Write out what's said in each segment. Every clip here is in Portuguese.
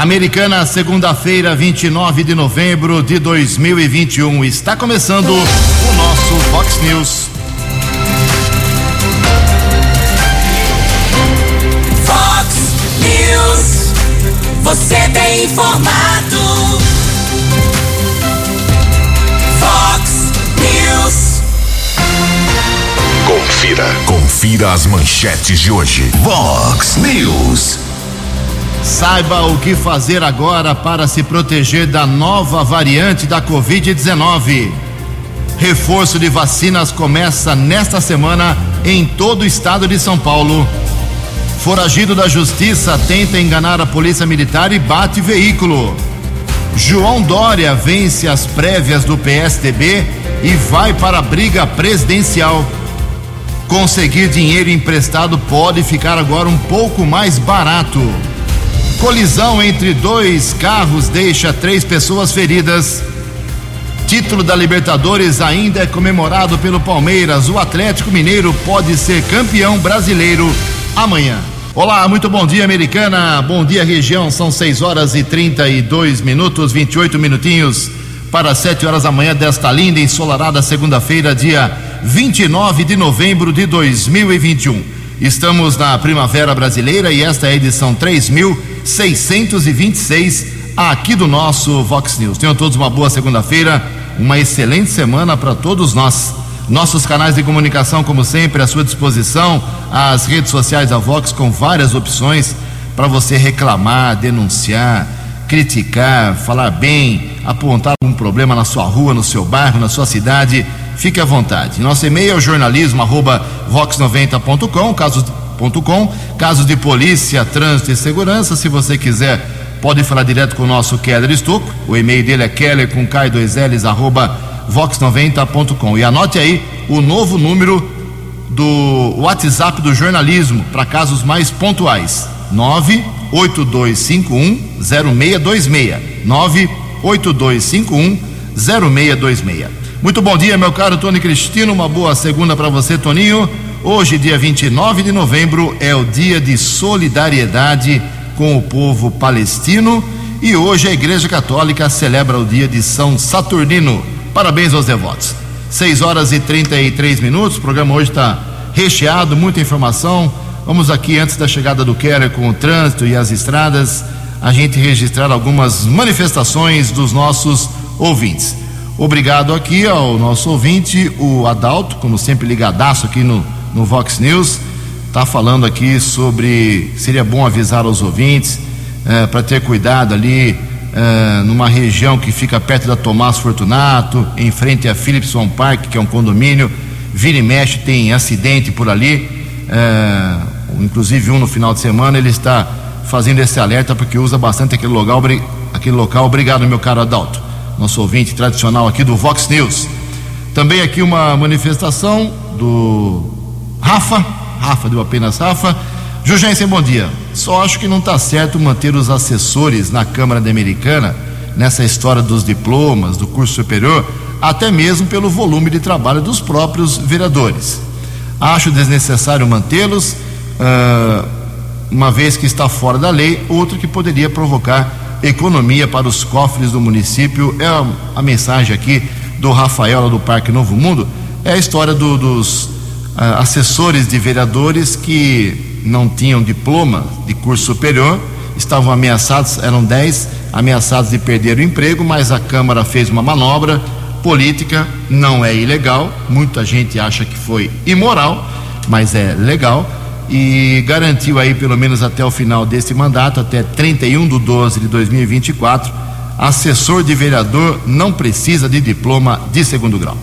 Americana, segunda-feira, 29 de novembro de 2021. Está começando o nosso Fox News. Fox News. Você tem informado. Fox News. Confira. Confira as manchetes de hoje. Vox News. Saiba o que fazer agora para se proteger da nova variante da Covid-19. Reforço de vacinas começa nesta semana em todo o estado de São Paulo. Foragido da justiça tenta enganar a polícia militar e bate veículo. João Dória vence as prévias do PSDB e vai para a briga presidencial. Conseguir dinheiro emprestado pode ficar agora um pouco mais barato. Colisão entre dois carros deixa três pessoas feridas. Título da Libertadores ainda é comemorado pelo Palmeiras. O Atlético Mineiro pode ser campeão brasileiro amanhã. Olá, muito bom dia, americana. Bom dia, região. São 6 horas e 32 minutos, 28 minutinhos para 7 horas da manhã desta linda ensolarada segunda-feira, dia 29 de novembro de 2021. Estamos na Primavera Brasileira e esta é a edição 3626 aqui do nosso Vox News. Tenham todos uma boa segunda-feira, uma excelente semana para todos nós. Nossos canais de comunicação, como sempre, à sua disposição, as redes sociais da Vox com várias opções para você reclamar, denunciar, criticar, falar bem, apontar algum problema na sua rua, no seu bairro, na sua cidade. Fique à vontade. Nosso e-mail é jornalismo arroba vox90.com, casos, de polícia, trânsito e segurança. Se você quiser, pode falar direto com o nosso Keller Stuco. O e-mail dele é keller com k2ls arroba vox90.com. E anote aí o novo número do WhatsApp do jornalismo para casos mais pontuais. 98251 0626. 98251 0626. Muito bom dia, meu caro Tony Cristino. Uma boa segunda para você, Toninho. Hoje, dia 29 de novembro, é o dia de solidariedade com o povo palestino e hoje a Igreja Católica celebra o dia de São Saturnino. Parabéns aos devotos. 6 horas e 33 minutos. O programa hoje está recheado, muita informação. Vamos aqui, antes da chegada do Keller com o trânsito e as estradas, a gente registrar algumas manifestações dos nossos ouvintes. Obrigado aqui ao nosso ouvinte, o Adalto, como sempre ligadaço aqui no, no Vox News, está falando aqui sobre seria bom avisar aos ouvintes eh, para ter cuidado ali eh, numa região que fica perto da Tomás Fortunato, em frente a Philipson Park, que é um condomínio, vira e mexe, tem acidente por ali, eh, inclusive um no final de semana, ele está fazendo esse alerta porque usa bastante aquele local, aquele local. Obrigado, meu caro Adalto nosso ouvinte tradicional aqui do Vox News. Também aqui uma manifestação do Rafa, Rafa deu apenas Rafa. Jugensen, bom dia. Só acho que não está certo manter os assessores na Câmara Americana nessa história dos diplomas, do curso superior, até mesmo pelo volume de trabalho dos próprios vereadores. Acho desnecessário mantê-los, uh, uma vez que está fora da lei, outro que poderia provocar economia para os cofres do município. É a, a mensagem aqui do Rafael do Parque Novo Mundo. É a história do, dos uh, assessores de vereadores que não tinham diploma de curso superior, estavam ameaçados, eram 10, ameaçados de perder o emprego, mas a Câmara fez uma manobra política, não é ilegal, muita gente acha que foi imoral, mas é legal e garantiu aí, pelo menos até o final desse mandato, até 31 de 12 de 2024, assessor de vereador não precisa de diploma de segundo grau.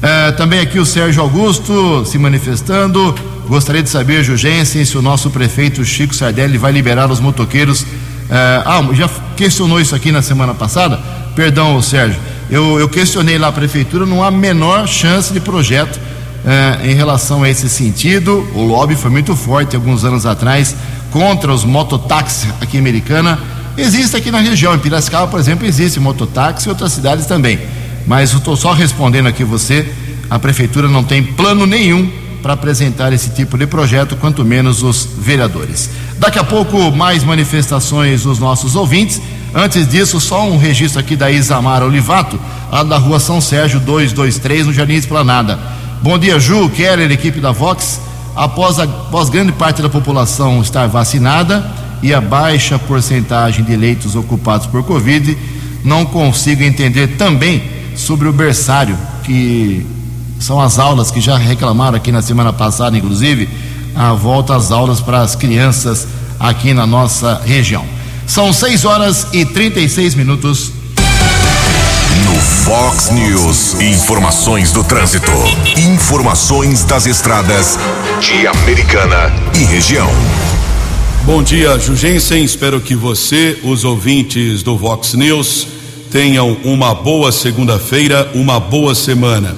É, também aqui o Sérgio Augusto se manifestando. Gostaria de saber, Jugensen, se o nosso prefeito Chico Sardelli vai liberar os motoqueiros. É, ah, já questionou isso aqui na semana passada? Perdão, Sérgio. Eu, eu questionei lá a prefeitura, não há menor chance de projeto eh, em relação a esse sentido. O lobby foi muito forte alguns anos atrás contra os mototáxis aqui em Americana. Existe aqui na região, em Piracicaba, por exemplo, existe mototáxi e outras cidades também. Mas eu estou só respondendo aqui você, a prefeitura não tem plano nenhum para apresentar esse tipo de projeto, quanto menos os vereadores. Daqui a pouco, mais manifestações dos nossos ouvintes. Antes disso, só um registro aqui da Isamara Olivato, lá da rua São Sérgio 223, no Jardim Esplanada. Bom dia, Ju, Keller, equipe da Vox. Após, a, após grande parte da população estar vacinada e a baixa porcentagem de leitos ocupados por Covid, não consigo entender também sobre o berçário, que são as aulas que já reclamaram aqui na semana passada, inclusive, a volta às aulas para as crianças aqui na nossa região. São 6 horas e 36 minutos. Fox News, informações do trânsito. Informações das estradas de Americana e região. Bom dia, Jugensen. Espero que você, os ouvintes do Vox News, tenham uma boa segunda-feira, uma boa semana.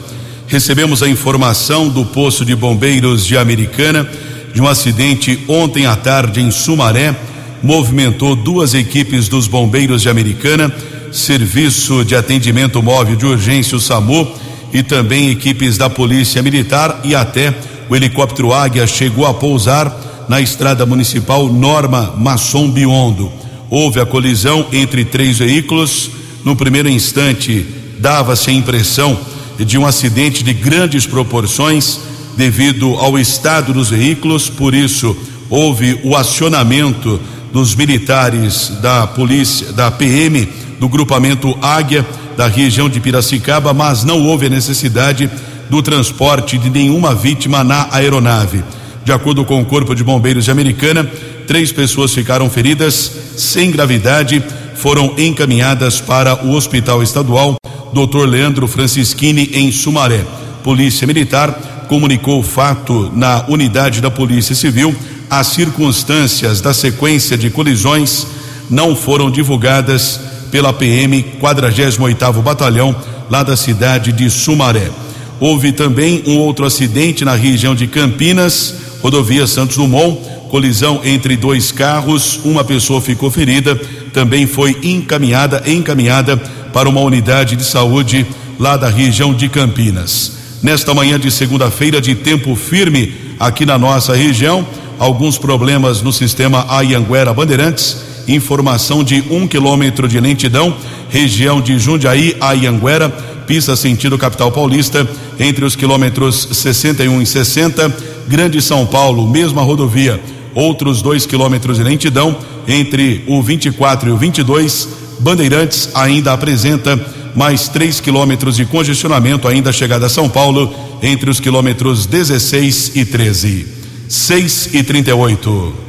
Recebemos a informação do posto de bombeiros de Americana de um acidente ontem à tarde em Sumaré. Movimentou duas equipes dos bombeiros de Americana, Serviço de Atendimento Móvel de Urgência, o SAMU, e também equipes da Polícia Militar e até o helicóptero Águia chegou a pousar na estrada municipal Norma Masson Biondo. Houve a colisão entre três veículos. No primeiro instante, dava-se a impressão de um acidente de grandes proporções devido ao estado dos veículos, por isso houve o acionamento dos militares da polícia, da PM, do grupamento Águia da região de Piracicaba, mas não houve a necessidade do transporte de nenhuma vítima na aeronave. De acordo com o Corpo de Bombeiros de Americana, três pessoas ficaram feridas sem gravidade, foram encaminhadas para o Hospital Estadual Dr. Leandro Francischini em Sumaré. Polícia Militar comunicou o fato na unidade da Polícia Civil. As circunstâncias da sequência de colisões não foram divulgadas pela PM 48º Batalhão lá da cidade de Sumaré. Houve também um outro acidente na região de Campinas, rodovia Santos Dumont, colisão entre dois carros, uma pessoa ficou ferida, também foi encaminhada encaminhada para uma unidade de saúde lá da região de Campinas. Nesta manhã de segunda-feira, de tempo firme aqui na nossa região, alguns problemas no sistema Ayanguera Bandeirantes. Informação de um quilômetro de lentidão, região de Jundiaí a Ianguera, pista sentido capital paulista, entre os quilômetros 61 e 60, Grande São Paulo, mesma rodovia, outros dois quilômetros de lentidão, entre o 24 e o 22, Bandeirantes ainda apresenta mais 3 quilômetros de congestionamento ainda chegada a São Paulo, entre os quilômetros 16 e 13. 6 e 38.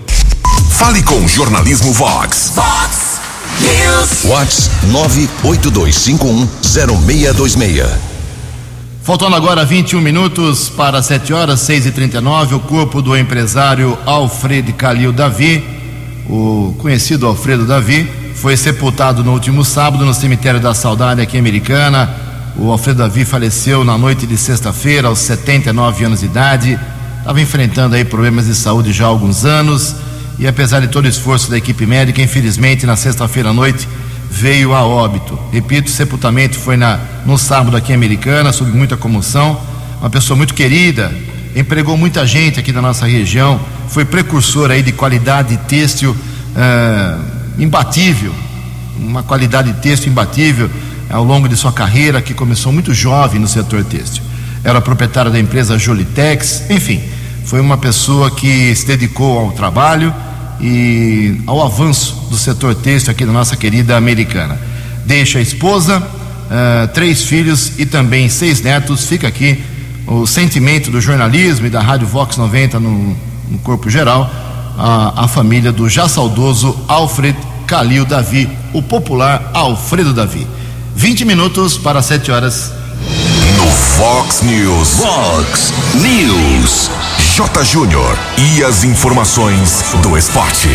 Fale com o Jornalismo Vox. Fox News. Vox 982510626. Faltando agora 21 minutos para 7 horas, 6 e 39 o corpo do empresário Alfredo Calil Davi, o conhecido Alfredo Davi, foi sepultado no último sábado no cemitério da Saudade aqui em Americana. O Alfredo Davi faleceu na noite de sexta-feira aos 79 anos de idade. Estava enfrentando aí problemas de saúde já há alguns anos e apesar de todo o esforço da equipe médica, infelizmente na sexta-feira à noite veio a óbito. Repito, o sepultamento foi na, no sábado aqui em Americana, sob muita comoção. Uma pessoa muito querida, empregou muita gente aqui da nossa região, foi precursor aí de qualidade têxtil. Uh, imbatível, uma qualidade de texto imbatível ao longo de sua carreira, que começou muito jovem no setor têxtil. Era proprietário da empresa Jolitex, enfim, foi uma pessoa que se dedicou ao trabalho e ao avanço do setor têxtil aqui da nossa querida americana. Deixa a esposa, uh, três filhos e também seis netos. Fica aqui o sentimento do jornalismo e da Rádio Vox 90 no, no corpo geral a, a família do já saudoso Alfred Calil Davi, o popular Alfredo Davi. 20 minutos para 7 horas. No Fox News. Fox News. J. Júnior. E as informações do esporte.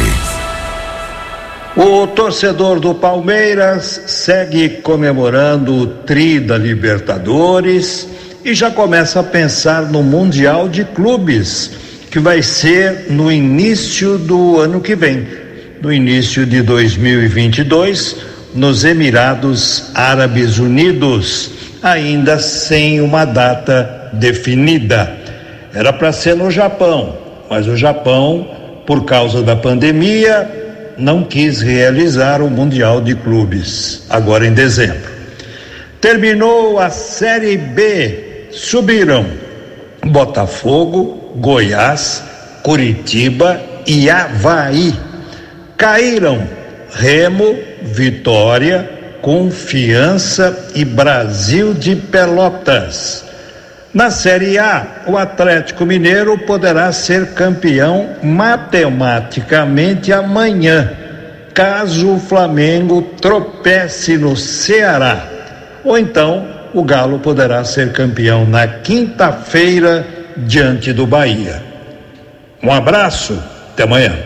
O torcedor do Palmeiras segue comemorando o Tri da Libertadores e já começa a pensar no Mundial de Clubes que vai ser no início do ano que vem, no início de 2022, nos Emirados Árabes Unidos, ainda sem uma data definida. Era para ser no Japão, mas o Japão, por causa da pandemia, não quis realizar o Mundial de Clubes, agora em dezembro. Terminou a Série B, subiram Botafogo, Goiás, Curitiba e Havaí. Caíram Remo, Vitória, Confiança e Brasil de Pelotas. Na Série A, o Atlético Mineiro poderá ser campeão matematicamente amanhã, caso o Flamengo tropece no Ceará. Ou então, o Galo poderá ser campeão na quinta-feira diante do Bahia. Um abraço, até amanhã.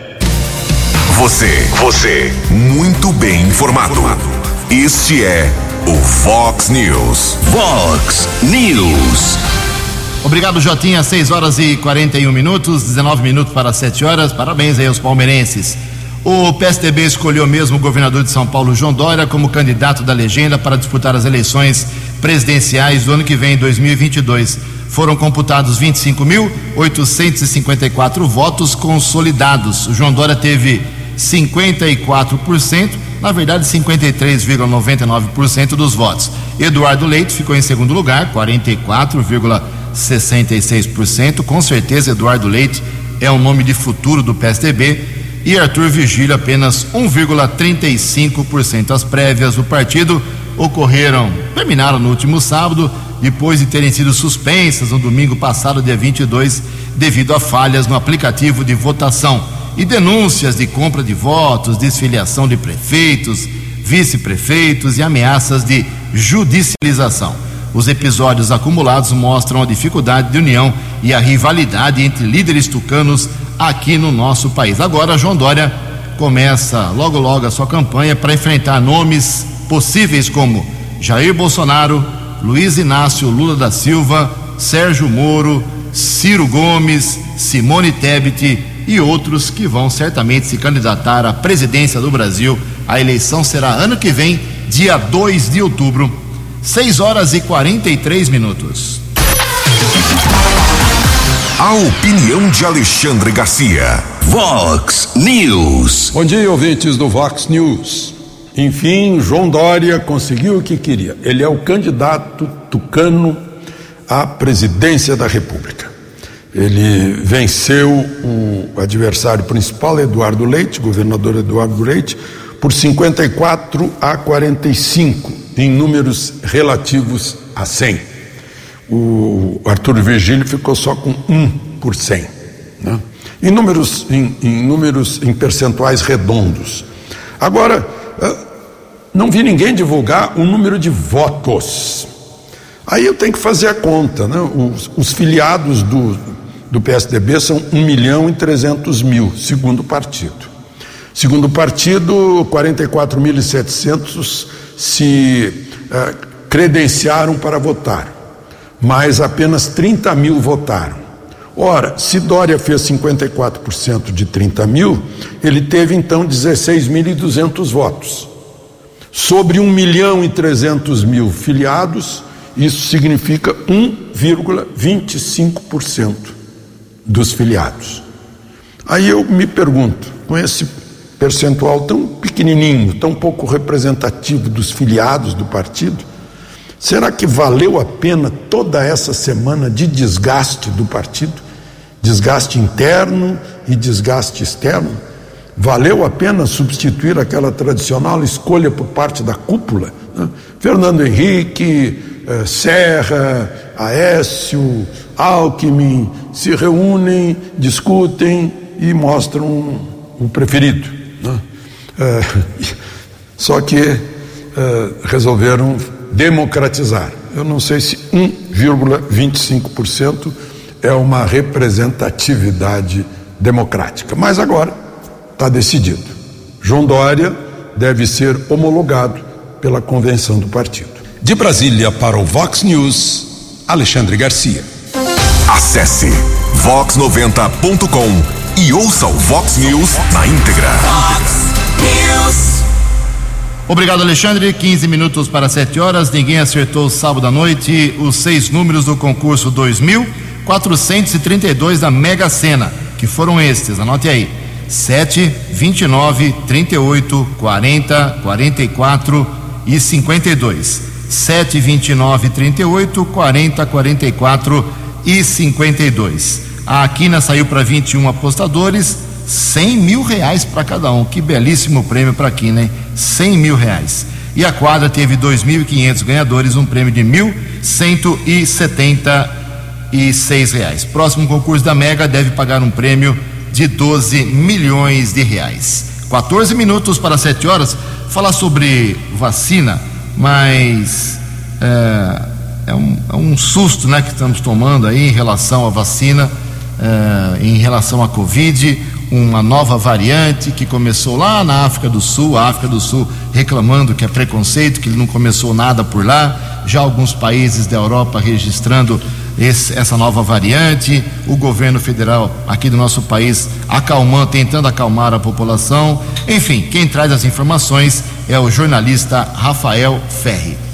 Você, você, muito bem informado. Este é o Fox News. Fox News. Obrigado, Jotinha. 6 horas e 41 minutos, 19 minutos para 7 horas. Parabéns aí aos palmeirenses. O PSDB escolheu mesmo o governador de São Paulo, João Dória, como candidato da legenda para disputar as eleições presidenciais do ano que vem, 2022. Foram computados 25.854 votos consolidados. O João Dória teve 54%, na verdade 53,99% dos votos. Eduardo Leite ficou em segundo lugar, 44,66%. Com certeza, Eduardo Leite é um nome de futuro do PSDB. E Arthur Vigílio apenas 1,35%. As prévias do partido ocorreram, terminaram no último sábado, depois de terem sido suspensas no domingo passado, dia 22, devido a falhas no aplicativo de votação e denúncias de compra de votos, desfiliação de prefeitos, vice-prefeitos e ameaças de judicialização. Os episódios acumulados mostram a dificuldade de união e a rivalidade entre líderes tucanos aqui no nosso país. Agora, João Dória começa logo logo a sua campanha para enfrentar nomes possíveis como Jair Bolsonaro, Luiz Inácio Lula da Silva, Sérgio Moro, Ciro Gomes, Simone Tebet e outros que vão certamente se candidatar à presidência do Brasil. A eleição será ano que vem, dia 2 de outubro, 6 horas e 43 minutos. A opinião de Alexandre Garcia. Vox News. Bom dia, ouvintes do Vox News. Enfim, João Dória conseguiu o que queria. Ele é o candidato tucano à presidência da República. Ele venceu o adversário principal, Eduardo Leite, governador Eduardo Leite, por 54 a 45, em números relativos a 100 o Arthur Virgílio ficou só com 1 por 100. Né? Em, números, em, em números, em percentuais redondos. Agora, não vi ninguém divulgar o número de votos. Aí eu tenho que fazer a conta. Né? Os, os filiados do, do PSDB são 1 milhão e 300 mil, segundo o partido. Segundo o partido, 44.700 se uh, credenciaram para votar mas apenas 30 mil votaram. Ora, se Dória fez 54% de 30 mil, ele teve então 16.200 votos. Sobre 1 milhão e 300 mil filiados, isso significa 1,25% dos filiados. Aí eu me pergunto, com esse percentual tão pequenininho, tão pouco representativo dos filiados do partido, Será que valeu a pena toda essa semana de desgaste do partido? Desgaste interno e desgaste externo? Valeu a pena substituir aquela tradicional escolha por parte da cúpula? Né? Fernando Henrique, eh, Serra, Aécio, Alckmin se reúnem, discutem e mostram o preferido. Né? Eh, só que eh, resolveram democratizar. Eu não sei se 1,25% é uma representatividade democrática, mas agora está decidido. João Dória deve ser homologado pela convenção do partido. De Brasília para o Vox News, Alexandre Garcia. Acesse vox90.com e ouça o Vox News na íntegra. Vox News. Obrigado, Alexandre. 15 minutos para 7 horas. Ninguém acertou sábado à noite os seis números do concurso 2432 da Mega Sena, que foram estes. Anote aí: 7, 29, 38, 40, 44 e 52. 7, 29, 38, 40, 44 e 52. A Quina saiu para 21 apostadores, 100 mil reais para cada um. Que belíssimo prêmio para a Quina, hein? 100 mil reais. E a quadra teve 2.500 ganhadores, um prêmio de 1.176 reais. Próximo concurso da Mega deve pagar um prêmio de 12 milhões de reais. 14 minutos para 7 horas. Falar sobre vacina, mas é, é, um, é um, susto né, que estamos tomando aí em relação à vacina, é, em relação à Covid uma nova variante que começou lá na África do Sul, a África do Sul reclamando que é preconceito, que não começou nada por lá, já alguns países da Europa registrando esse, essa nova variante, o governo federal aqui do nosso país acalmando, tentando acalmar a população. Enfim, quem traz as informações é o jornalista Rafael Ferri.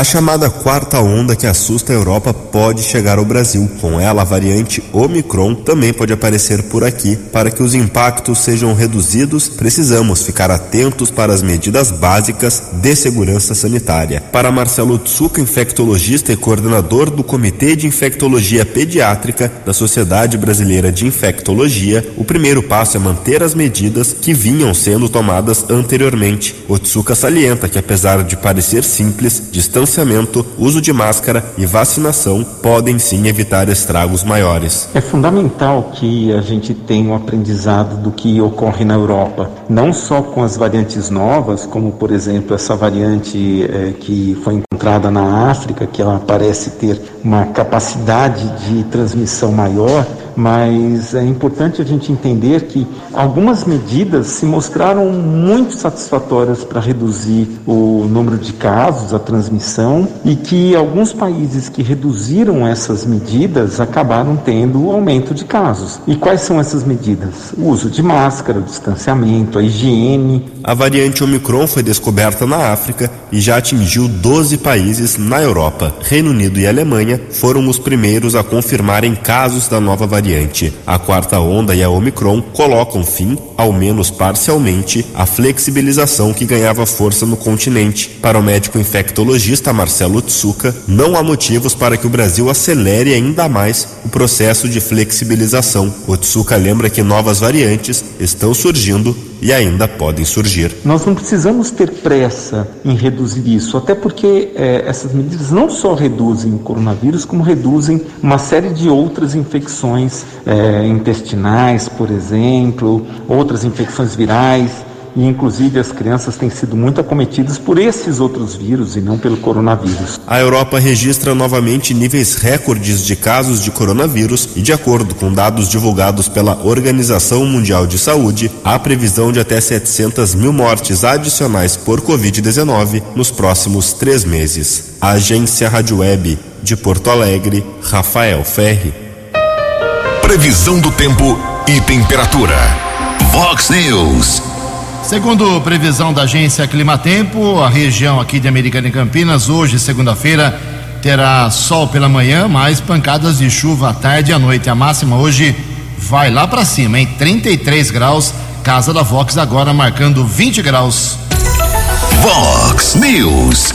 A chamada quarta onda que assusta a Europa pode chegar ao Brasil. Com ela, a variante Omicron também pode aparecer por aqui. Para que os impactos sejam reduzidos, precisamos ficar atentos para as medidas básicas de segurança sanitária. Para Marcelo Tsuka, infectologista e coordenador do Comitê de Infectologia Pediátrica da Sociedade Brasileira de Infectologia, o primeiro passo é manter as medidas que vinham sendo tomadas anteriormente. O Tsuka salienta que, apesar de parecer simples, distância distanciamento, uso de máscara e vacinação podem sim evitar estragos maiores. É fundamental que a gente tenha um aprendizado do que ocorre na Europa, não só com as variantes novas, como por exemplo essa variante é, que foi encontrada na África, que ela parece ter uma capacidade de transmissão maior, mas é importante a gente entender que algumas medidas se mostraram muito satisfatórias para reduzir o número de casos, a transmissão, e que alguns países que reduziram essas medidas acabaram tendo aumento de casos. E quais são essas medidas? O uso de máscara, o distanciamento, a higiene. A variante Omicron foi descoberta na África e já atingiu 12 países na Europa. Reino Unido e Alemanha foram os primeiros a confirmarem casos da nova variante variante. A quarta onda e a Omicron colocam fim, ao menos parcialmente, à flexibilização que ganhava força no continente. Para o médico infectologista Marcelo Tsuka, não há motivos para que o Brasil acelere ainda mais o processo de flexibilização. O Tsuka lembra que novas variantes estão surgindo e ainda podem surgir. Nós não precisamos ter pressa em reduzir isso, até porque é, essas medidas não só reduzem o coronavírus, como reduzem uma série de outras infecções é, intestinais, por exemplo, outras infecções virais e inclusive as crianças têm sido muito acometidas por esses outros vírus e não pelo coronavírus. A Europa registra novamente níveis recordes de casos de coronavírus e, de acordo com dados divulgados pela Organização Mundial de Saúde, há previsão de até 700 mil mortes adicionais por Covid-19 nos próximos três meses. A agência Rádio Web de Porto Alegre, Rafael Ferri. Previsão do tempo e temperatura. Vox News. Segundo previsão da agência Climatempo, a região aqui de Americana e Campinas, hoje, segunda-feira, terá sol pela manhã, mais pancadas de chuva à tarde e à noite. A máxima hoje vai lá para cima, em 33 graus. Casa da Vox agora marcando 20 graus. Vox News.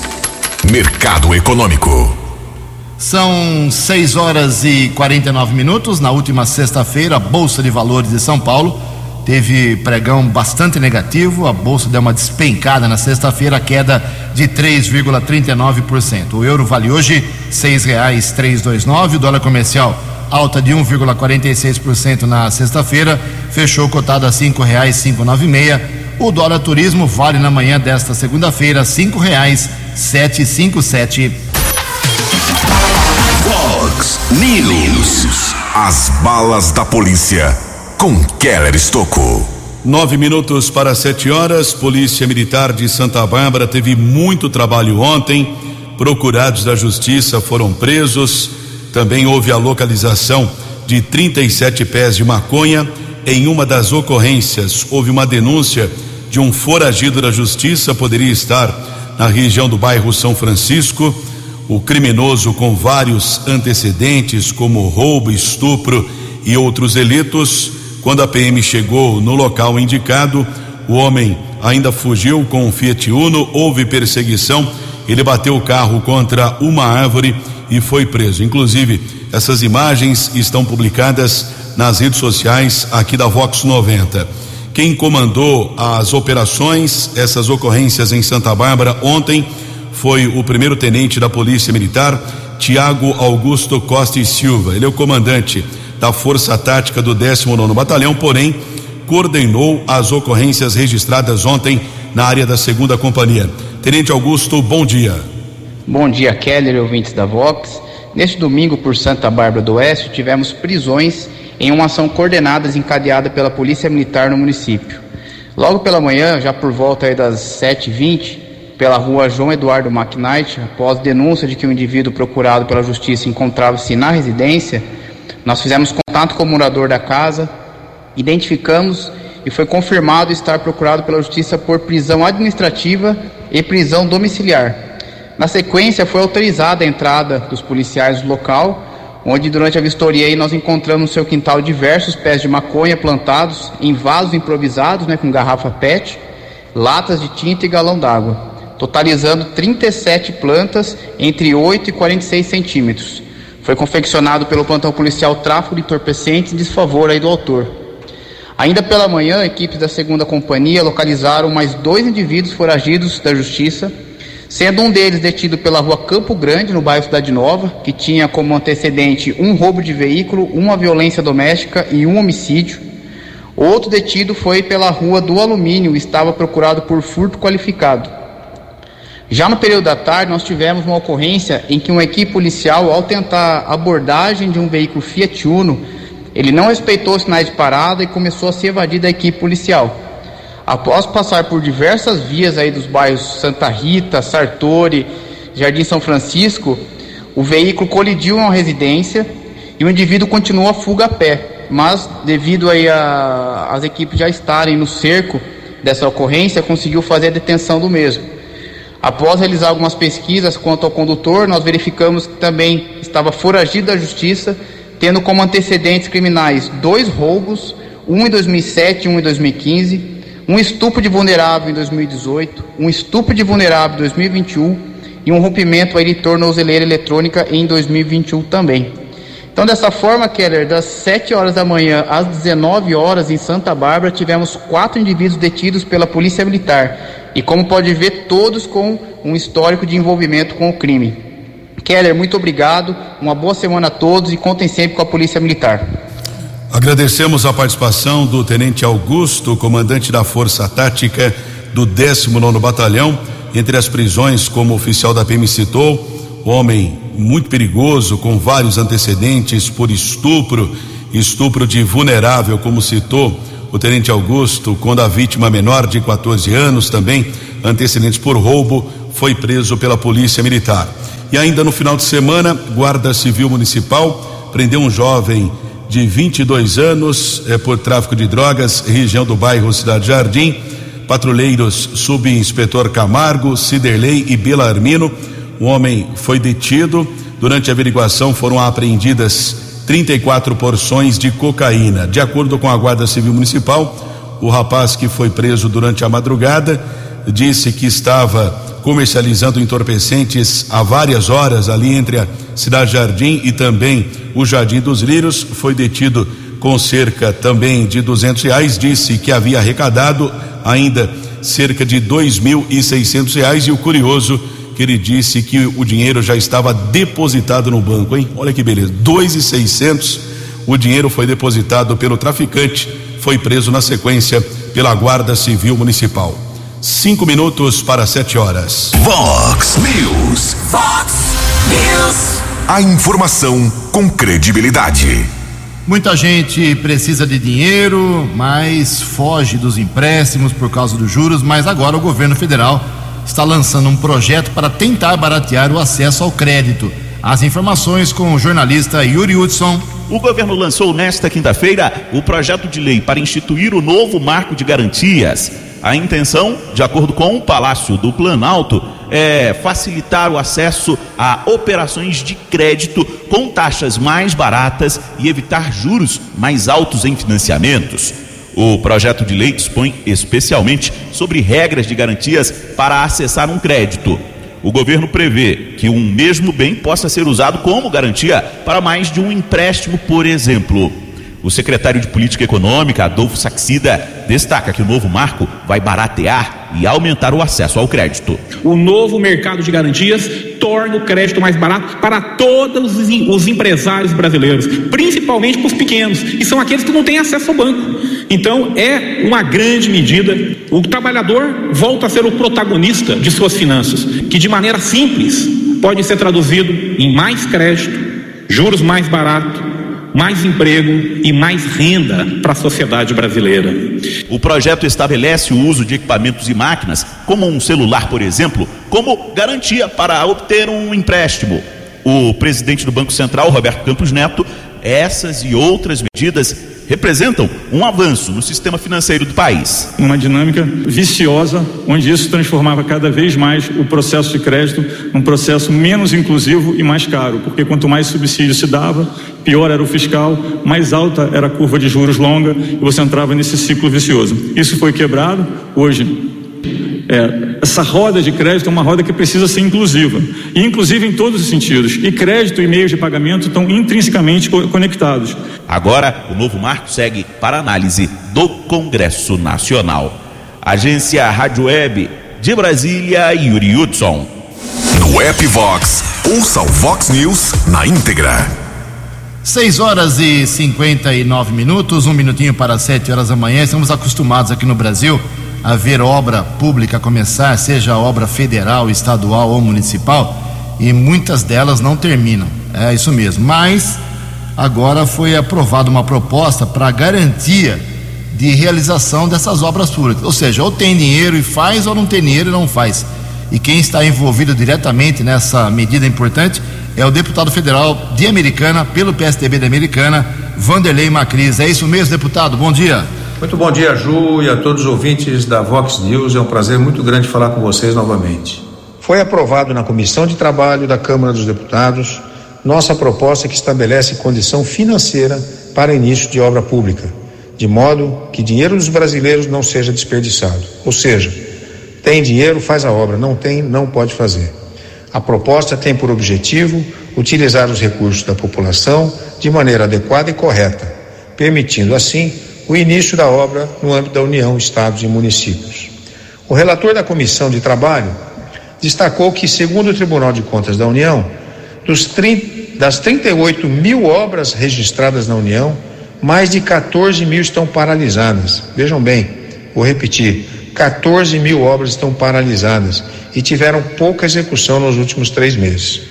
Mercado Econômico. São 6 horas e 49 minutos. Na última sexta-feira, a Bolsa de Valores de São Paulo teve pregão bastante negativo, a bolsa deu uma despencada na sexta-feira, queda de 3,39%. O euro vale hoje R$ 6,329, o dólar comercial alta de 1,46% na sexta-feira, fechou cotado a R$ 5,596. O dólar turismo vale na manhã desta segunda-feira R$ 5,757. Fox News. As balas da polícia com Keller Estocou. Nove minutos para sete horas. Polícia Militar de Santa Bárbara teve muito trabalho ontem. Procurados da Justiça foram presos. Também houve a localização de 37 pés de maconha. Em uma das ocorrências, houve uma denúncia de um foragido da justiça poderia estar na região do bairro São Francisco. O criminoso com vários antecedentes, como roubo, estupro e outros delitos. Quando a PM chegou no local indicado, o homem ainda fugiu com um Fiat Uno, houve perseguição, ele bateu o carro contra uma árvore e foi preso. Inclusive, essas imagens estão publicadas nas redes sociais aqui da Vox 90. Quem comandou as operações, essas ocorrências em Santa Bárbara ontem, foi o primeiro tenente da Polícia Militar, Tiago Augusto Costa e Silva. Ele é o comandante da Força Tática do 19 Batalhão, porém coordenou as ocorrências registradas ontem na área da segunda companhia. Tenente Augusto, bom dia. Bom dia, Keller, ouvintes da Vox. Neste domingo, por Santa Bárbara do Oeste, tivemos prisões em uma ação coordenada desencadeada pela Polícia Militar no município. Logo pela manhã, já por volta das 7h20, pela rua João Eduardo McKnight, após denúncia de que um indivíduo procurado pela justiça encontrava-se na residência, nós fizemos contato com o morador da casa, identificamos e foi confirmado estar procurado pela justiça por prisão administrativa e prisão domiciliar. Na sequência, foi autorizada a entrada dos policiais do local, onde durante a vistoria nós encontramos no seu quintal diversos pés de maconha plantados em vasos improvisados, né, com garrafa PET, latas de tinta e galão d'água, totalizando 37 plantas entre 8 e 46 centímetros. Foi confeccionado pelo plantão policial tráfico de entorpecentes em desfavor aí do autor. Ainda pela manhã, equipes da segunda companhia localizaram mais dois indivíduos foragidos da justiça, sendo um deles detido pela rua Campo Grande, no bairro Cidade Nova, que tinha como antecedente um roubo de veículo, uma violência doméstica e um homicídio. Outro detido foi pela rua do Alumínio, estava procurado por furto qualificado. Já no período da tarde, nós tivemos uma ocorrência em que uma equipe policial, ao tentar abordagem de um veículo Fiat Uno, ele não respeitou os sinais de parada e começou a se evadir da equipe policial. Após passar por diversas vias aí dos bairros Santa Rita, Sartori, Jardim São Francisco, o veículo colidiu em uma residência e o indivíduo continuou a fuga a pé. Mas devido aí a, as equipes já estarem no cerco dessa ocorrência, conseguiu fazer a detenção do mesmo. Após realizar algumas pesquisas quanto ao condutor, nós verificamos que também estava foragido da justiça tendo como antecedentes criminais dois roubos, um em 2007 e um em 2015, um estupro de vulnerável em 2018, um estupro de vulnerável em 2021 e um rompimento aí de tornozeleira eletrônica em 2021 também. Então, dessa forma, Keller, das 7 horas da manhã às 19 horas em Santa Bárbara, tivemos quatro indivíduos detidos pela Polícia Militar. E como pode ver, todos com um histórico de envolvimento com o crime. Keller, muito obrigado. Uma boa semana a todos e contem sempre com a Polícia Militar. Agradecemos a participação do Tenente Augusto, comandante da Força Tática do 19 Batalhão. Entre as prisões, como o oficial da PM citou, homem muito perigoso, com vários antecedentes por estupro, estupro de vulnerável, como citou o Tenente Augusto, quando a vítima menor de 14 anos também, antecedentes por roubo, foi preso pela Polícia Militar. E ainda no final de semana, Guarda Civil Municipal prendeu um jovem de 22 anos eh, por tráfico de drogas, região do bairro Cidade Jardim. Patrulheiros subinspetor Camargo, Ciderley e Bela Armino. O homem foi detido. Durante a averiguação foram apreendidas 34 porções de cocaína. De acordo com a Guarda Civil Municipal, o rapaz que foi preso durante a madrugada disse que estava comercializando entorpecentes há várias horas ali entre a Cidade Jardim e também o Jardim dos Lírios. Foi detido com cerca também de duzentos reais. Disse que havia arrecadado ainda cerca de dois mil e seiscentos reais. E o curioso que ele disse que o dinheiro já estava depositado no banco, hein? Olha que beleza, dois e seiscentos. O dinheiro foi depositado pelo traficante. Foi preso na sequência pela Guarda Civil Municipal. Cinco minutos para sete horas. Vox News. Vox News. A informação com credibilidade. Muita gente precisa de dinheiro, mas foge dos empréstimos por causa dos juros. Mas agora o governo federal está lançando um projeto para tentar baratear o acesso ao crédito. As informações com o jornalista Yuri Hudson. O governo lançou nesta quinta-feira o projeto de lei para instituir o novo marco de garantias. A intenção, de acordo com o Palácio do Planalto, é facilitar o acesso a operações de crédito com taxas mais baratas e evitar juros mais altos em financiamentos. O projeto de lei dispõe especialmente sobre regras de garantias para acessar um crédito. O governo prevê que um mesmo bem possa ser usado como garantia para mais de um empréstimo, por exemplo. O secretário de Política Econômica, Adolfo Saxida, destaca que o novo marco vai baratear e aumentar o acesso ao crédito. O novo mercado de garantias torna o crédito mais barato para todos os empresários brasileiros, principalmente para os pequenos, que são aqueles que não têm acesso ao banco. Então, é uma grande medida. O trabalhador volta a ser o protagonista de suas finanças, que de maneira simples pode ser traduzido em mais crédito, juros mais baratos mais emprego e mais renda para a sociedade brasileira. O projeto estabelece o uso de equipamentos e máquinas, como um celular, por exemplo, como garantia para obter um empréstimo. O presidente do Banco Central, Roberto Campos Neto, essas e outras medidas representam um avanço no sistema financeiro do país. Uma dinâmica viciosa, onde isso transformava cada vez mais o processo de crédito num processo menos inclusivo e mais caro, porque quanto mais subsídio se dava, pior era o fiscal, mais alta era a curva de juros longa e você entrava nesse ciclo vicioso. Isso foi quebrado, hoje é, essa roda de crédito é uma roda que precisa ser inclusiva, e inclusiva em todos os sentidos. E crédito e meios de pagamento estão intrinsecamente conectados. Agora, o novo marco segue para análise do Congresso Nacional. Agência Rádio Web de Brasília, Yuri Hudson. No app Vox, ouça o Vox News na íntegra. 6 horas e 59 minutos, um minutinho para 7 horas da manhã. Estamos acostumados aqui no Brasil a ver obra pública começar, seja obra federal, estadual ou municipal, e muitas delas não terminam. É isso mesmo. Mas agora foi aprovada uma proposta para garantia de realização dessas obras públicas. Ou seja, ou tem dinheiro e faz, ou não tem dinheiro e não faz. E quem está envolvido diretamente nessa medida importante é o deputado federal de Americana, pelo PSDB da Americana, Vanderlei Macris. É isso mesmo, deputado? Bom dia. Muito bom dia, Ju, e a todos os ouvintes da Vox News. É um prazer muito grande falar com vocês novamente. Foi aprovado na Comissão de Trabalho da Câmara dos Deputados nossa proposta que estabelece condição financeira para início de obra pública, de modo que dinheiro dos brasileiros não seja desperdiçado. Ou seja, tem dinheiro, faz a obra, não tem, não pode fazer. A proposta tem por objetivo utilizar os recursos da população de maneira adequada e correta, permitindo assim o início da obra no âmbito da União, Estados e Municípios. O relator da Comissão de Trabalho destacou que, segundo o Tribunal de Contas da União, 30, das 38 mil obras registradas na União, mais de 14 mil estão paralisadas. Vejam bem, vou repetir: 14 mil obras estão paralisadas e tiveram pouca execução nos últimos três meses.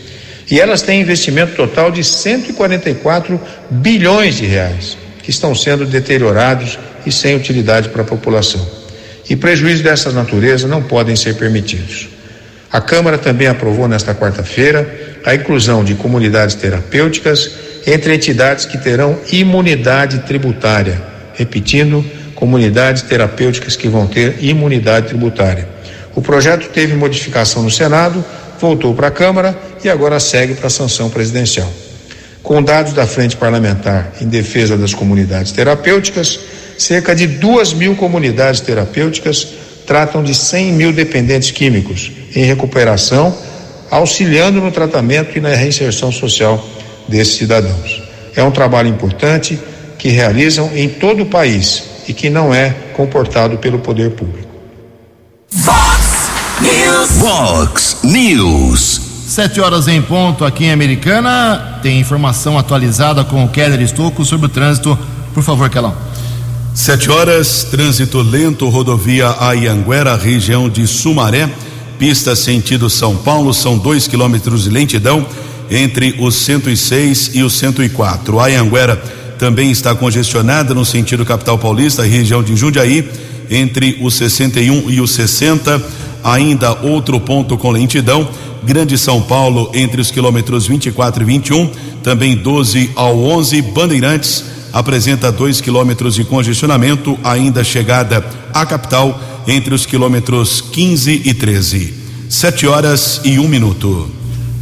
E elas têm investimento total de 144 bilhões de reais que estão sendo deteriorados e sem utilidade para a população. E prejuízos dessa natureza não podem ser permitidos. A Câmara também aprovou nesta quarta-feira a inclusão de comunidades terapêuticas entre entidades que terão imunidade tributária. Repetindo, comunidades terapêuticas que vão ter imunidade tributária. O projeto teve modificação no Senado, voltou para a Câmara e agora segue para a sanção presidencial. Com dados da Frente Parlamentar em defesa das comunidades terapêuticas, cerca de duas mil comunidades terapêuticas tratam de 100 mil dependentes químicos em recuperação, auxiliando no tratamento e na reinserção social desses cidadãos. É um trabalho importante que realizam em todo o país e que não é comportado pelo poder público. Fox News. Vox News. Sete horas em ponto aqui em Americana. Tem informação atualizada com o Keller Estocco sobre o trânsito. Por favor, Kelão. Sete horas, trânsito lento, rodovia Ayanguera, região de Sumaré, pista sentido São Paulo, são dois quilômetros de lentidão entre os 106 e o 104. A Ayanguera também está congestionada no sentido capital paulista, região de Jundiaí, entre os 61 e os 60. Ainda outro ponto com lentidão Grande São Paulo entre os quilômetros 24 e 21, também 12 ao 11. Bandeirantes apresenta 2 quilômetros de congestionamento, ainda chegada à capital entre os quilômetros 15 e 13. Sete horas e um minuto.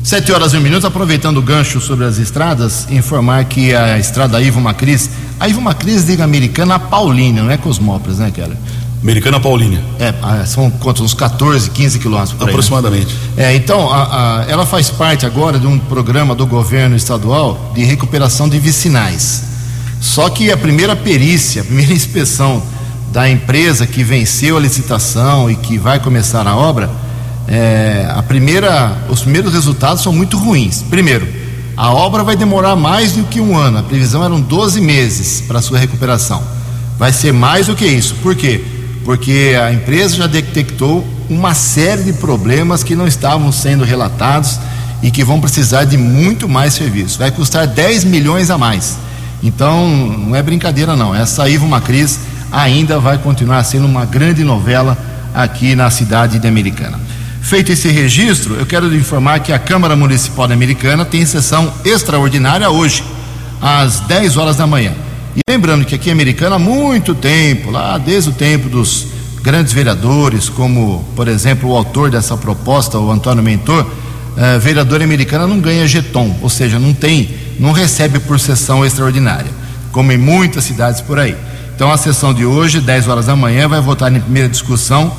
Sete horas e um minuto, aproveitando o gancho sobre as estradas, informar que a estrada Ivo Macris, a Ivo Macris liga americana a Paulínia, não é Cosmópolis, né, cara? Americana Paulínia. É, ah, são quantos? Uns 14, 15 quilômetros por aí, né? Aproximadamente. É, então, a- a- ela faz parte agora de um programa do governo estadual de recuperação de vicinais. Só que a primeira perícia, a primeira inspeção da empresa que venceu a licitação e que vai começar a obra, é, a primeira, os primeiros resultados são muito ruins. Primeiro, a obra vai demorar mais do que um ano. A previsão eram 12 meses para sua recuperação. Vai ser mais do que isso. Por quê? Porque a empresa já detectou uma série de problemas que não estavam sendo relatados e que vão precisar de muito mais serviço. Vai custar 10 milhões a mais. Então, não é brincadeira não. Essa Ivo Macris ainda vai continuar sendo uma grande novela aqui na cidade de Americana. Feito esse registro, eu quero informar que a Câmara Municipal de Americana tem sessão extraordinária hoje, às 10 horas da manhã. E lembrando que aqui em Americana há muito tempo, lá desde o tempo dos grandes vereadores, como, por exemplo, o autor dessa proposta, o Antônio Mentor, eh, vereador americana não ganha jeton, ou seja, não tem, não recebe por sessão extraordinária, como em muitas cidades por aí. Então a sessão de hoje, 10 horas da manhã, vai votar em primeira discussão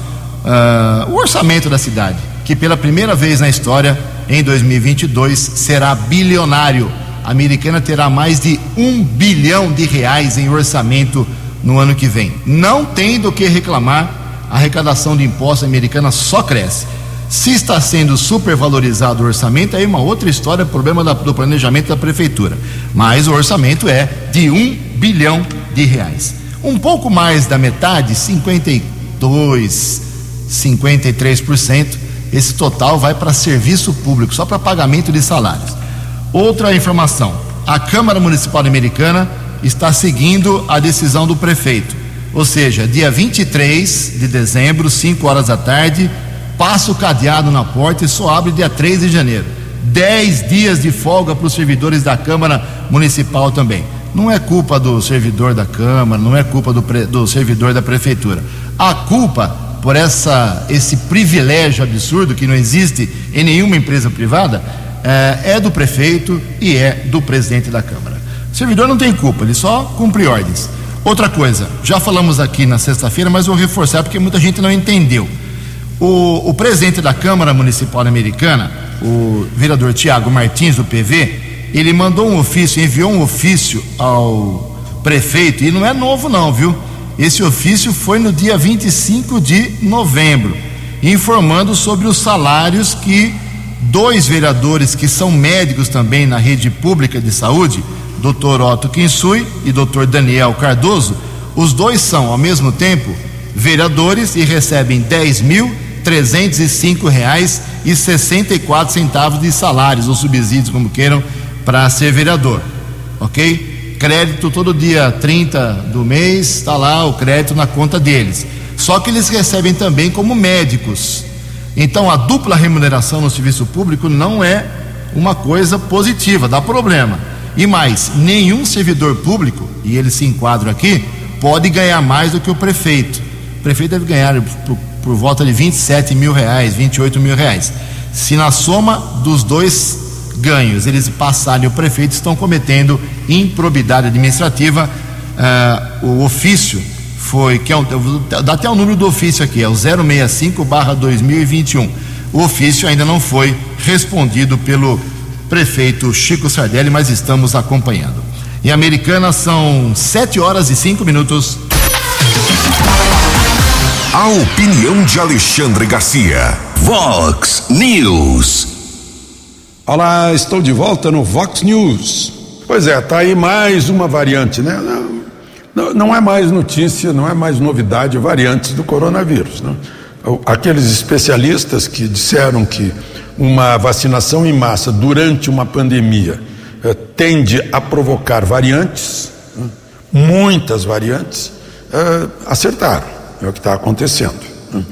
ah, o orçamento da cidade, que pela primeira vez na história, em 2022, será bilionário. Americana terá mais de um bilhão de reais em orçamento no ano que vem. Não tem do que reclamar, a arrecadação de impostos americana só cresce. Se está sendo supervalorizado o orçamento, aí é uma outra história, problema do planejamento da prefeitura. Mas o orçamento é de um bilhão de reais. Um pouco mais da metade, 52, 53%, esse total vai para serviço público, só para pagamento de salários. Outra informação: a Câmara Municipal Americana está seguindo a decisão do prefeito. Ou seja, dia 23 de dezembro, 5 horas da tarde, passa o cadeado na porta e só abre dia 3 de janeiro. 10 dias de folga para os servidores da Câmara Municipal também. Não é culpa do servidor da Câmara, não é culpa do, pre- do servidor da Prefeitura. A culpa por essa, esse privilégio absurdo que não existe em nenhuma empresa privada é do prefeito e é do presidente da Câmara. O servidor não tem culpa, ele só cumpre ordens. Outra coisa, já falamos aqui na sexta-feira, mas vou reforçar porque muita gente não entendeu. O, o presidente da Câmara Municipal Americana, o vereador Tiago Martins, do PV, ele mandou um ofício, enviou um ofício ao prefeito, e não é novo, não, viu? Esse ofício foi no dia 25 de novembro, informando sobre os salários que dois vereadores que são médicos também na rede pública de saúde, Dr. Otto Kinsui e Dr. Daniel Cardoso, os dois são, ao mesmo tempo, vereadores e recebem dez mil trezentos e cinco reais e sessenta e quatro centavos de salários ou subsídios, como queiram, para ser vereador, ok? Crédito todo dia 30 do mês, está lá o crédito na conta deles. Só que eles recebem também como médicos. Então a dupla remuneração no serviço público não é uma coisa positiva, dá problema. E mais, nenhum servidor público, e eles se enquadram aqui, pode ganhar mais do que o prefeito. O prefeito deve ganhar por, por volta de 27 mil reais, 28 mil reais. Se na soma dos dois ganhos eles passarem o prefeito, estão cometendo improbidade administrativa. Ah, o ofício foi, que é um, dar até o número do ofício aqui, é o 065 2021. O ofício ainda não foi respondido pelo prefeito Chico Sardelli, mas estamos acompanhando. Em Americana são 7 horas e 5 minutos. A opinião de Alexandre Garcia. Vox News. Olá, estou de volta no Vox News. Pois é, tá aí mais uma variante, né? Não, é mais notícia, não é mais novidade variantes do coronavírus. Né? Aqueles especialistas que disseram que uma vacinação em massa durante uma pandemia eh, tende a provocar variantes, né? muitas variantes, eh, acertaram. É o que está acontecendo. né?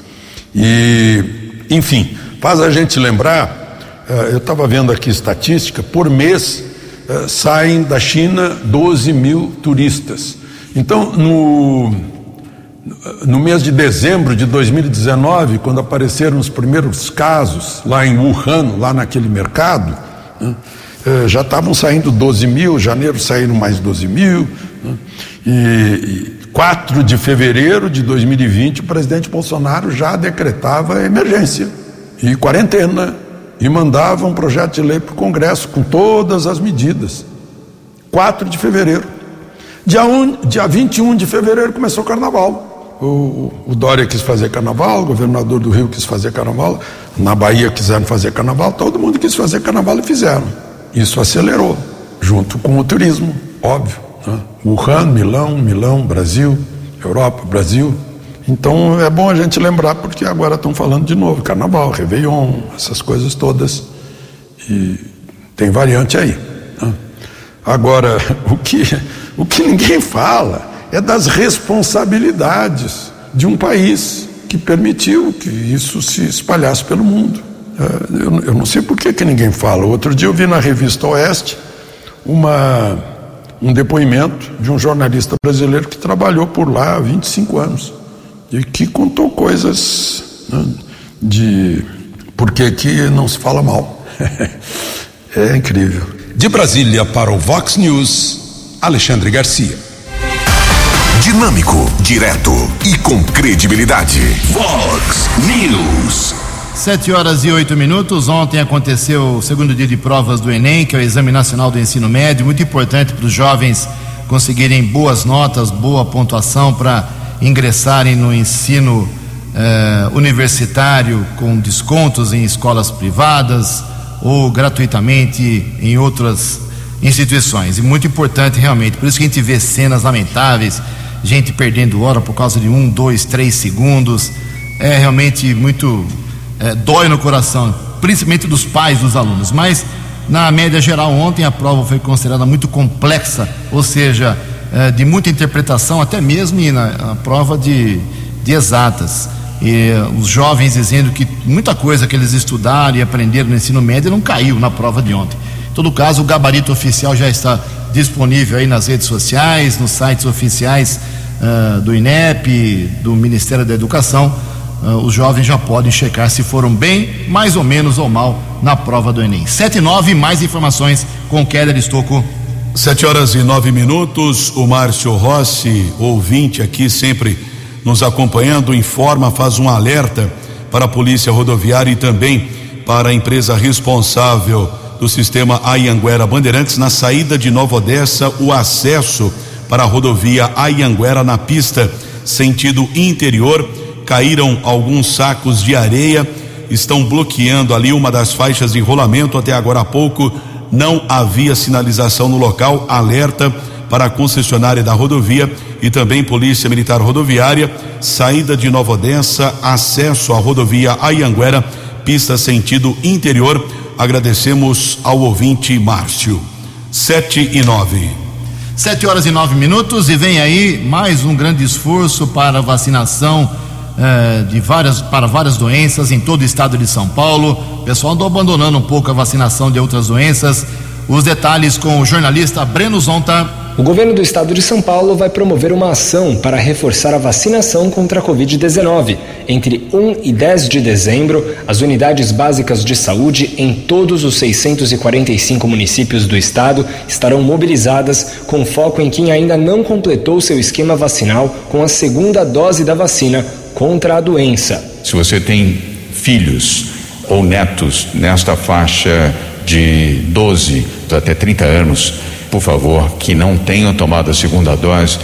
E, enfim, faz a gente lembrar, eh, eu estava vendo aqui estatística, por mês saem da China 12 mil turistas. Então, no, no mês de dezembro de 2019, quando apareceram os primeiros casos lá em Wuhan, lá naquele mercado, né, eh, já estavam saindo 12 mil, janeiro saíram mais 12 mil, né, e, e 4 de fevereiro de 2020 o presidente Bolsonaro já decretava emergência e quarentena e mandava um projeto de lei para o Congresso com todas as medidas. 4 de fevereiro. Dia, dia 21 de fevereiro começou o carnaval. O, o Dória quis fazer carnaval, o governador do Rio quis fazer carnaval, na Bahia quiseram fazer carnaval, todo mundo quis fazer carnaval e fizeram. Isso acelerou, junto com o turismo, óbvio. Né? Wuhan, Milão, Milão, Brasil, Europa, Brasil. Então é bom a gente lembrar, porque agora estão falando de novo: carnaval, Réveillon, essas coisas todas. E tem variante aí. Né? Agora, o que, o que ninguém fala é das responsabilidades de um país que permitiu que isso se espalhasse pelo mundo. É, eu, não sei por que, que ninguém fala. Outro dia eu vi na revista Oeste uma, um depoimento de um jornalista brasileiro que trabalhou por lá há 25 anos e que contou coisas né, de por que não se fala mal. é incrível. De Brasília para o Vox News, Alexandre Garcia. Dinâmico, direto e com credibilidade. Vox News. Sete horas e oito minutos. Ontem aconteceu o segundo dia de provas do Enem, que é o Exame Nacional do Ensino Médio, muito importante para os jovens conseguirem boas notas, boa pontuação para ingressarem no ensino eh, universitário com descontos em escolas privadas ou gratuitamente em outras instituições. E muito importante realmente. Por isso que a gente vê cenas lamentáveis gente perdendo hora por causa de um, dois, três segundos. É realmente muito. É, dói no coração, principalmente dos pais dos alunos. Mas, na média geral, ontem a prova foi considerada muito complexa, ou seja, é, de muita interpretação, até mesmo na, prova de, de exatas. E os jovens dizendo que muita coisa que eles estudaram e aprenderam no ensino médio não caiu na prova de ontem. Em todo caso, o gabarito oficial já está disponível aí nas redes sociais, nos sites oficiais uh, do INEP, do Ministério da Educação. Uh, os jovens já podem checar se foram bem, mais ou menos ou mal na prova do Enem. 7 e 9, mais informações com Keller Estocco. Sete horas e nove minutos, o Márcio Rossi, ouvinte aqui sempre nos acompanhando, informa, faz um alerta para a Polícia Rodoviária e também para a empresa responsável do sistema Ayanguera Bandeirantes na saída de Nova Odessa, o acesso para a rodovia Ayanguera na pista sentido interior. Caíram alguns sacos de areia, estão bloqueando ali uma das faixas de rolamento. Até agora há pouco não havia sinalização no local. Alerta para a concessionária da rodovia e também Polícia Militar Rodoviária. Saída de Nova Odessa, acesso à rodovia Ayanguera, pista sentido interior Agradecemos ao ouvinte Márcio. Sete e nove. Sete horas e nove minutos e vem aí mais um grande esforço para vacinação eh, de várias, para várias doenças em todo o estado de São Paulo. O pessoal andou abandonando um pouco a vacinação de outras doenças. Os detalhes com o jornalista Breno Zonta. O governo do estado de São Paulo vai promover uma ação para reforçar a vacinação contra a Covid-19. Entre 1 e 10 de dezembro, as unidades básicas de saúde em todos os 645 municípios do estado estarão mobilizadas com foco em quem ainda não completou seu esquema vacinal com a segunda dose da vacina contra a doença. Se você tem filhos ou netos nesta faixa de 12 até 30 anos, por favor, que não tenham tomado a segunda dose,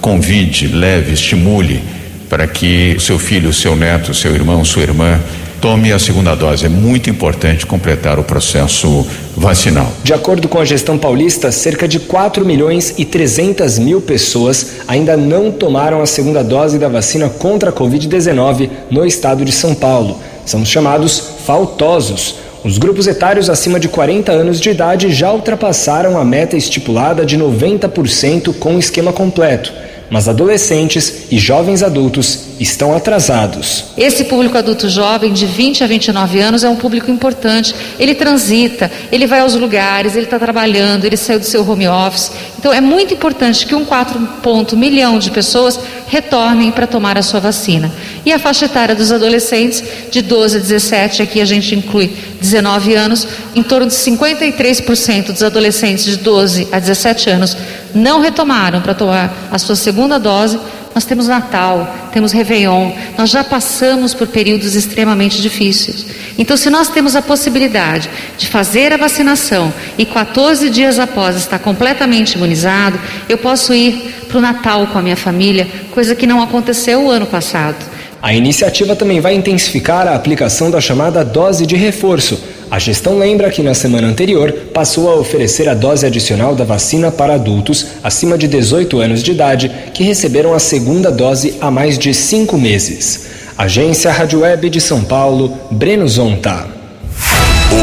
convide, leve, estimule para que seu filho, seu neto, seu irmão, sua irmã tome a segunda dose. É muito importante completar o processo vacinal. De acordo com a gestão paulista, cerca de 4 milhões e 300 mil pessoas ainda não tomaram a segunda dose da vacina contra a Covid-19 no estado de São Paulo. São chamados faltosos os grupos etários acima de 40 anos de idade já ultrapassaram a meta estipulada de 90% com esquema completo, mas adolescentes e jovens adultos estão atrasados. Esse público adulto jovem de 20 a 29 anos é um público importante. Ele transita, ele vai aos lugares, ele está trabalhando, ele saiu do seu home office. Então é muito importante que um 4 ponto milhão de pessoas retornem para tomar a sua vacina. E a faixa etária dos adolescentes, de 12 a 17, aqui a gente inclui 19 anos, em torno de 53% dos adolescentes de 12 a 17 anos não retomaram para tomar a sua segunda dose nós temos Natal, temos Réveillon, nós já passamos por períodos extremamente difíceis. Então, se nós temos a possibilidade de fazer a vacinação e 14 dias após estar completamente imunizado, eu posso ir para o Natal com a minha família, coisa que não aconteceu o ano passado. A iniciativa também vai intensificar a aplicação da chamada dose de reforço a gestão lembra que na semana anterior passou a oferecer a dose adicional da vacina para adultos acima de 18 anos de idade que receberam a segunda dose há mais de cinco meses. Agência Rádio Web de São Paulo, Breno Zonta.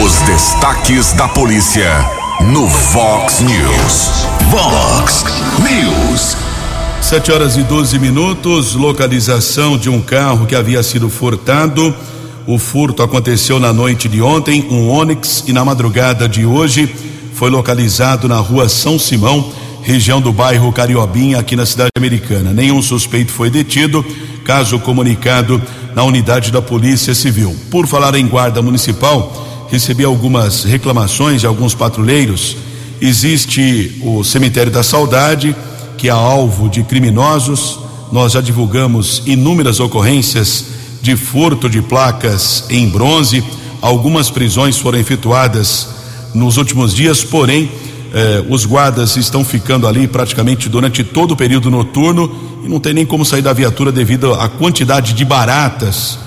Os destaques da polícia no Vox News. Vox News. 7 horas e 12 minutos. Localização de um carro que havia sido furtado o furto aconteceu na noite de ontem, um Onix, e na madrugada de hoje foi localizado na rua São Simão, região do bairro Cariobinha, aqui na cidade americana. Nenhum suspeito foi detido, caso comunicado na unidade da Polícia Civil. Por falar em guarda municipal, recebi algumas reclamações de alguns patrulheiros. Existe o Cemitério da Saudade, que é alvo de criminosos. Nós já divulgamos inúmeras ocorrências de furto de placas em bronze. Algumas prisões foram efetuadas nos últimos dias, porém, eh, os guardas estão ficando ali praticamente durante todo o período noturno e não tem nem como sair da viatura devido à quantidade de baratas.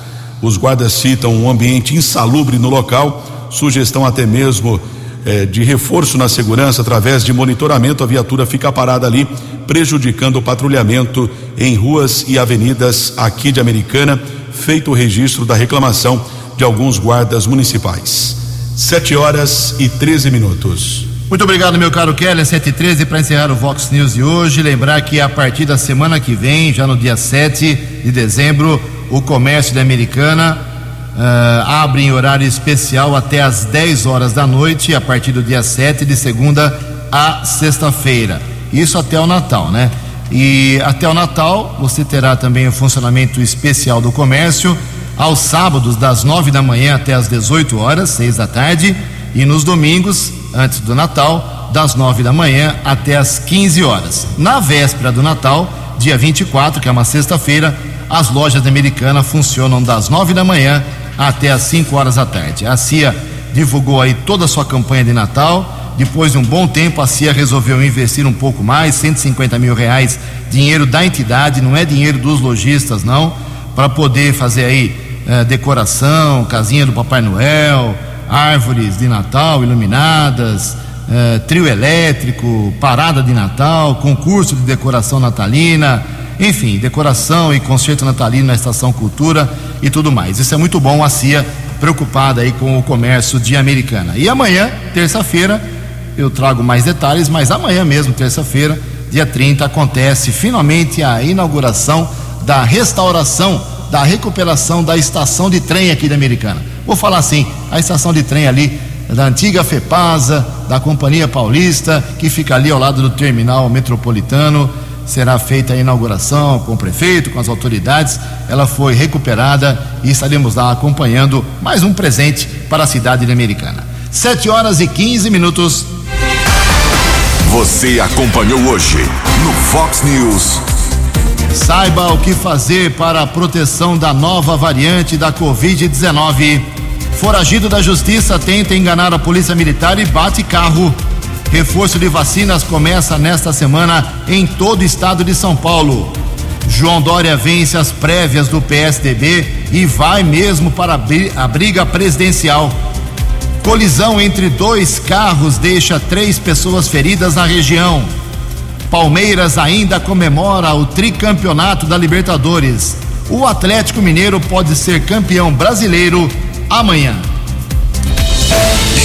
Os guardas citam um ambiente insalubre no local, sugestão até mesmo eh, de reforço na segurança através de monitoramento. A viatura fica parada ali, prejudicando o patrulhamento em ruas e avenidas aqui de Americana feito o registro da reclamação de alguns guardas municipais. Sete horas e 13 minutos. Muito obrigado, meu caro Kelly. 7 e 13 para encerrar o Vox News de hoje. Lembrar que a partir da semana que vem, já no dia 7 de dezembro, o comércio da Americana uh, abre em horário especial até às 10 horas da noite, a partir do dia 7, de segunda a sexta-feira. Isso até o Natal, né? E até o Natal você terá também o funcionamento especial do comércio aos sábados das nove da manhã até as 18 horas, seis da tarde, e nos domingos antes do Natal das nove da manhã até as 15 horas. Na véspera do Natal, dia 24, que é uma sexta-feira, as lojas americanas funcionam das nove da manhã até as 5 horas da tarde. A CIA divulgou aí toda a sua campanha de Natal depois de um bom tempo, a CIA resolveu investir um pouco mais, 150 mil reais, dinheiro da entidade, não é dinheiro dos lojistas, não, para poder fazer aí eh, decoração, casinha do Papai Noel, árvores de Natal iluminadas, eh, trio elétrico, parada de Natal, concurso de decoração natalina, enfim, decoração e concerto natalino na Estação Cultura e tudo mais. Isso é muito bom, a CIA preocupada aí com o comércio de Americana. E amanhã, terça-feira, eu trago mais detalhes, mas amanhã mesmo, terça-feira, dia 30, acontece finalmente a inauguração da restauração, da recuperação da estação de trem aqui da Americana. Vou falar assim, a estação de trem ali da antiga FEPASA, da Companhia Paulista, que fica ali ao lado do terminal metropolitano. Será feita a inauguração com o prefeito, com as autoridades. Ela foi recuperada e estaremos lá acompanhando mais um presente para a cidade de Americana. 7 horas e 15 minutos. Você acompanhou hoje no Fox News. Saiba o que fazer para a proteção da nova variante da Covid-19. Foragido da justiça tenta enganar a polícia militar e bate carro. Reforço de vacinas começa nesta semana em todo o estado de São Paulo. João Dória vence as prévias do PSDB e vai mesmo para a briga presidencial. Colisão entre dois carros deixa três pessoas feridas na região. Palmeiras ainda comemora o tricampeonato da Libertadores. O Atlético Mineiro pode ser campeão brasileiro amanhã.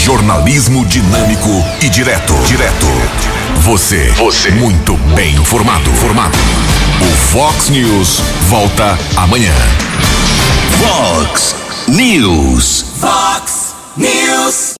Jornalismo dinâmico e direto. Direto. Você. Você. Muito bem informado. Formado. O Fox News volta amanhã. Fox News. Fox News.